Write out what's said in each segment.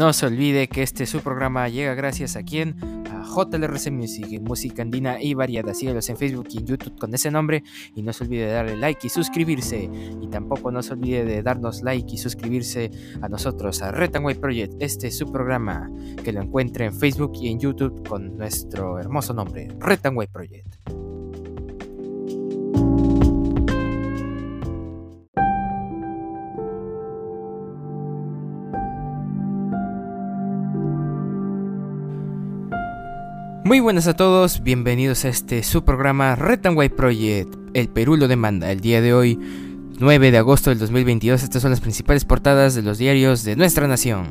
No se olvide que este su programa llega gracias a quien? A JLRC Music, música andina y variada. Síguelos en Facebook y en YouTube con ese nombre. Y no se olvide de darle like y suscribirse. Y tampoco no se olvide de darnos like y suscribirse a nosotros, a White Project. Este es su programa que lo encuentre en Facebook y en YouTube con nuestro hermoso nombre, White Project. Muy buenas a todos, bienvenidos a este su programa Red White Project. El Perú lo demanda. El día de hoy, 9 de agosto del 2022, estas son las principales portadas de los diarios de nuestra nación.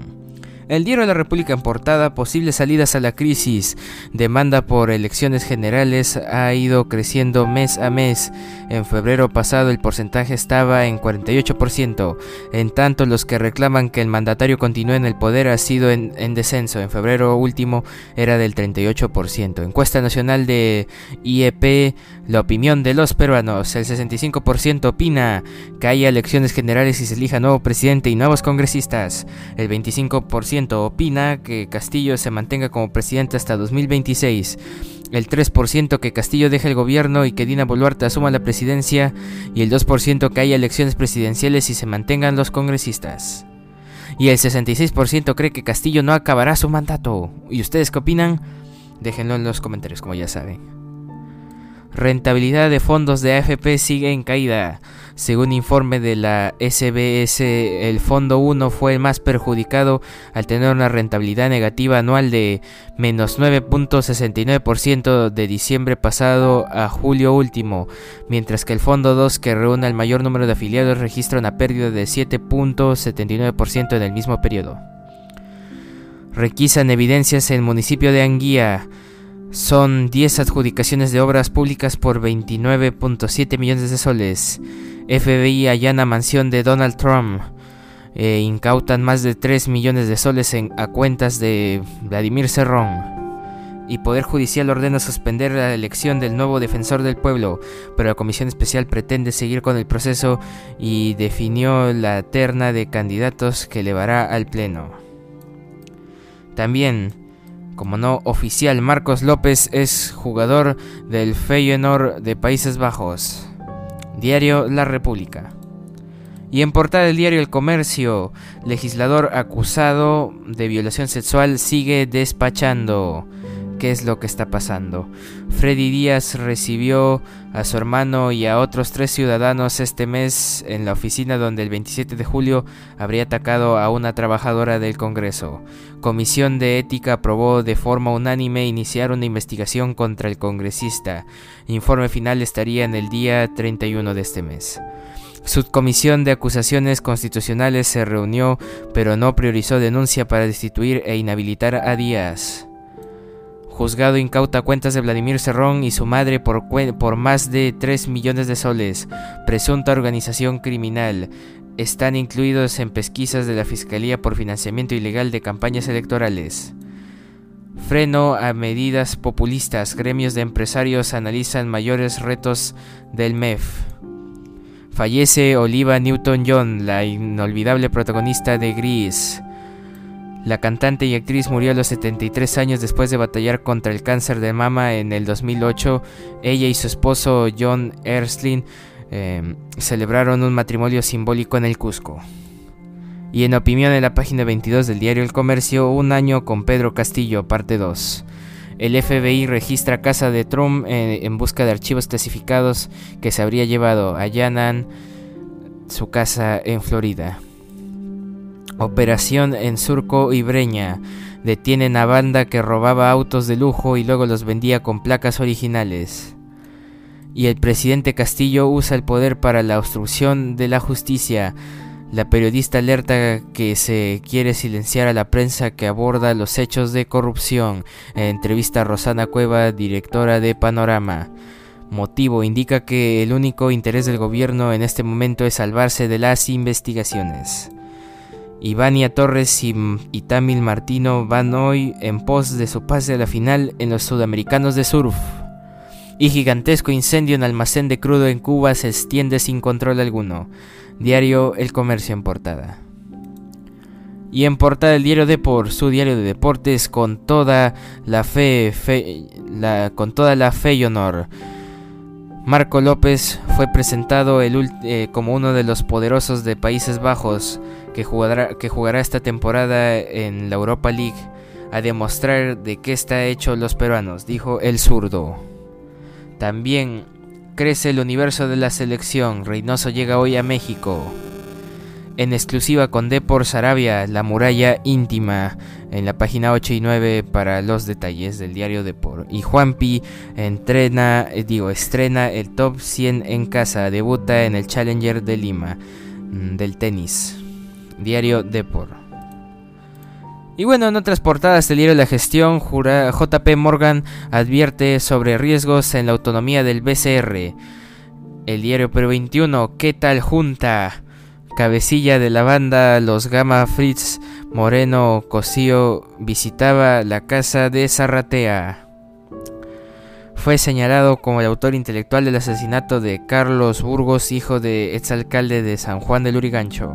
El diario de la República en portada, posibles salidas a la crisis, demanda por elecciones generales ha ido creciendo mes a mes. En febrero pasado el porcentaje estaba en 48%, en tanto los que reclaman que el mandatario continúe en el poder ha sido en, en descenso. En febrero último era del 38%. Encuesta nacional de IEP, la opinión de los peruanos, el 65% opina que haya elecciones generales y se elija nuevo presidente y nuevos congresistas. El 25% opina que Castillo se mantenga como presidente hasta 2026. El 3% que Castillo deje el gobierno y que Dina Boluarte asuma la presidencia. Y el 2% que haya elecciones presidenciales y se mantengan los congresistas. Y el 66% cree que Castillo no acabará su mandato. ¿Y ustedes qué opinan? Déjenlo en los comentarios, como ya saben. Rentabilidad de fondos de AFP sigue en caída. Según informe de la SBS, el fondo 1 fue el más perjudicado al tener una rentabilidad negativa anual de menos 9.69% de diciembre pasado a julio último, mientras que el fondo 2, que reúne el mayor número de afiliados, registra una pérdida de 7.79% en el mismo periodo. Requisan evidencias en el municipio de Anguía. Son 10 adjudicaciones de obras públicas por 29.7 millones de soles. FBI allana mansión de Donald Trump. E incautan más de 3 millones de soles a cuentas de Vladimir Cerrón. Y Poder Judicial ordena suspender la elección del nuevo defensor del pueblo, pero la Comisión Especial pretende seguir con el proceso y definió la terna de candidatos que elevará al Pleno. También, como no oficial, Marcos López es jugador del Feyenoord de Países Bajos. Diario La República. Y en portada del diario El Comercio, legislador acusado de violación sexual sigue despachando. ¿Qué es lo que está pasando? Freddy Díaz recibió a su hermano y a otros tres ciudadanos este mes en la oficina donde el 27 de julio habría atacado a una trabajadora del Congreso. Comisión de Ética aprobó de forma unánime iniciar una investigación contra el congresista. Informe final estaría en el día 31 de este mes. Subcomisión de Acusaciones Constitucionales se reunió, pero no priorizó denuncia para destituir e inhabilitar a Díaz. Juzgado incauta cuentas de Vladimir Cerrón y su madre por, más de 3 millones de soles. Presunta organización criminal. Están incluidos en pesquisas de la Fiscalía por financiamiento ilegal de campañas electorales. Freno a medidas populistas. Gremios de empresarios analizan mayores retos del MEF. Fallece Oliva Newton-John, la inolvidable protagonista de Gris. La cantante y actriz murió a los 73 años después de batallar contra el cáncer de mama en el 2008. Ella y su esposo John Erslin em, celebraron un matrimonio simbólico en el Cusco. Y en opinión de la página 22 del diario El Comercio, un año con Pedro Castillo, parte 2. El FBI registra casa de Trump eh, en busca de archivos clasificados que se habría llevado. Allanan su casa en Florida. Operación en Surco y Breña. Detienen a banda que robaba autos de lujo y luego los vendía con placas originales. Y el presidente Castillo usa el poder para la obstrucción de la justicia. La periodista alerta que se quiere silenciar a la prensa que aborda los hechos de corrupción. En entrevista a Rosana Cueva, directora de Panorama. Motivo indica que el único interés del gobierno en este momento es salvarse de las investigaciones. Ivania Torres y, Tamil Martino van hoy en pos de su pase a la final en los Sudamericanos de Surf. Y gigantesco incendio en almacén de crudo en Cuba se extiende sin control alguno. Diario El Comercio en portada. Y en portada del diario Depor, su diario de deportes con toda la fe, con toda la fe y honor. Marco López fue presentado eh, como uno de los poderosos de Países Bajos que jugará, que jugará esta temporada en la Europa League a demostrar de qué está hecho los peruanos, dijo el zurdo. También crece el universo de la selección. Reynoso llega hoy a México. En exclusiva con Depor Sarabia, la muralla íntima, en la página 8 y 9 para los detalles del diario Depor. Y Juanpi entrena, eh, digo, estrena el top 100 en casa, debuta en el Challenger de Lima mm, del tenis. Diario Depor. Y bueno, en otras portadas del diario La Gestión, JP Morgan advierte sobre riesgos en la autonomía del BCR. El diario Perú 21, ¿qué tal junta? Cabecilla de la banda Los Gama Fritz Moreno Cosío visitaba la casa de Zarratea. Fue señalado como el autor intelectual del asesinato de Carlos Burgos, hijo de exalcalde de San Juan del Urigancho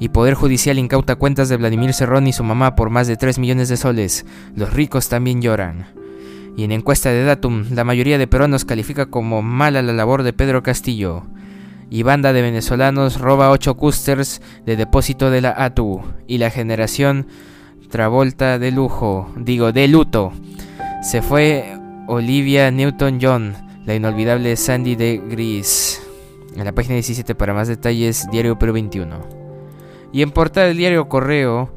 y Poder Judicial incauta cuentas de Vladimir Cerrón y su mamá por más de 3 millones de soles. Los ricos también lloran. Y en encuesta de Datum, la mayoría de peruanos califica como mala la labor de Pedro Castillo. Y banda de venezolanos roba 8 custers de depósito de la ATU. Y la generación Travolta de lujo, digo, de luto. Se fue Olivia Newton-John, la inolvidable Sandy de Gris. En la página 17 para más detalles, Diario Perú 21. Y en portada del diario Correo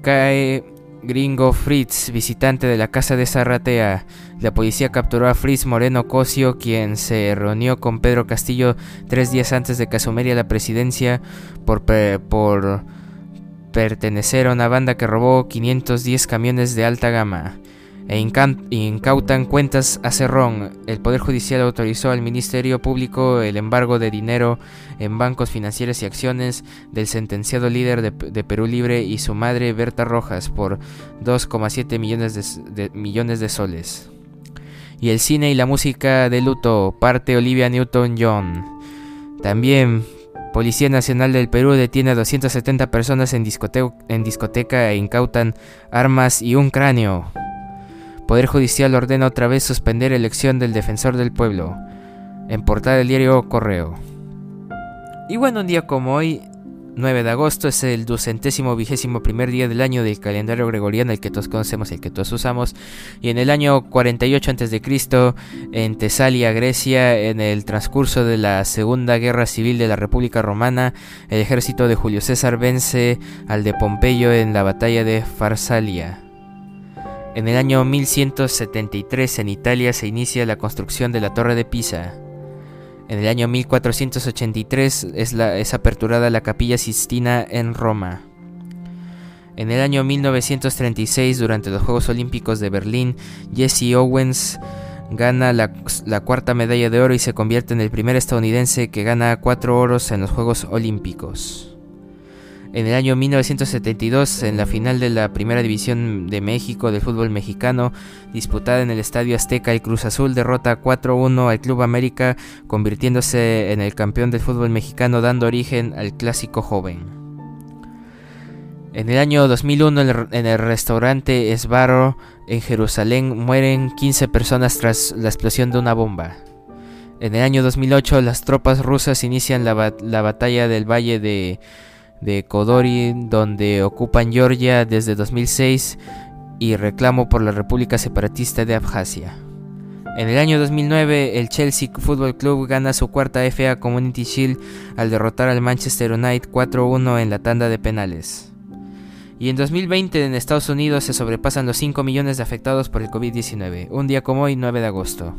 cae Gringo Fritz, visitante de la casa de Zarratea. La policía capturó a Fritz Moreno Cosio, quien se reunió con Pedro Castillo tres días antes de que asumiera la presidencia por, pertenecer a una banda que robó 510 camiones de alta gama e incautan cuentas a Cerrón. El Poder Judicial autorizó al Ministerio Público el embargo de dinero en bancos financieros y acciones del sentenciado líder de, Perú Libre y su madre Berta Rojas por 2,7 millones de, millones de soles. Y el cine y la música de luto, parte Olivia Newton-John. También Policía Nacional del Perú detiene a 270 personas en, en discoteca e incautan armas y un cráneo. Poder Judicial ordena otra vez suspender elección del defensor del pueblo. En portada del diario Correo. Y bueno, un día como hoy, 9 de agosto, es el ducentésimo vigésimo primer día del año del calendario gregoriano, el que todos conocemos el que todos usamos. Y en el año 48 a.C., en Tesalia, Grecia, en el transcurso de la Segunda Guerra Civil de la República Romana, el ejército de Julio César vence al de Pompeyo en la batalla de Farsalia. En el año 1173 en Italia se inicia la construcción de la Torre de Pisa. En el año 1483 es, es aperturada la Capilla Sistina en Roma. En el año 1936, durante los Juegos Olímpicos de Berlín, Jesse Owens gana la, la, cuarta medalla de oro y se convierte en el primer estadounidense que gana cuatro oros en los Juegos Olímpicos. En el año 1972, en la final de la Primera División de México del fútbol mexicano, disputada en el Estadio Azteca, el Cruz Azul derrota 4-1 al Club América, convirtiéndose en el campeón del fútbol mexicano, dando origen al clásico joven. En el año 2001, en el restaurante Esbarro en Jerusalén, mueren 15 personas tras la explosión de una bomba. En el año 2008, las tropas rusas inician la, la batalla del Valle de de Kodori, donde ocupan Georgia desde 2006 y reclamo por la República Separatista de Abjasia. En el año 2009, el Chelsea Football Club gana su cuarta FA Community Shield al derrotar al Manchester United 4-1 en la tanda de penales. Y en 2020 en Estados Unidos se sobrepasan los 5 millones de afectados por el COVID-19, un día como hoy, 9 de agosto.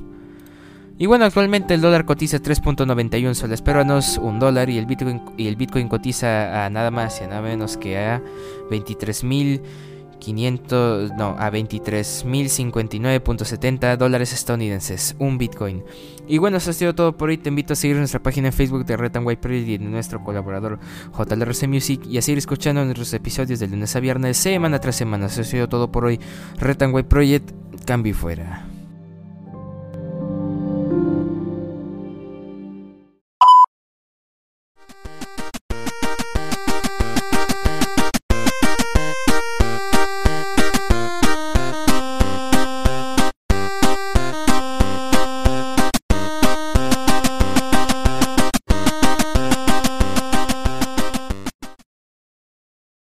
Y bueno, actualmente el dólar cotiza 3.91 soles peruanos, un dólar, y el Bitcoin, y el Bitcoin cotiza a nada más y a nada menos que a 23.500, no, a 23.059.70 dólares estadounidenses, un Bitcoin. Y bueno, eso ha sido todo por hoy. Te invito a seguir nuestra página en Facebook de Red White Project y de nuestro colaborador JLRC Music y a seguir escuchando nuestros episodios de lunes a viernes, semana tras semana. Eso ha sido todo por hoy. Red White Project, cambio fuera.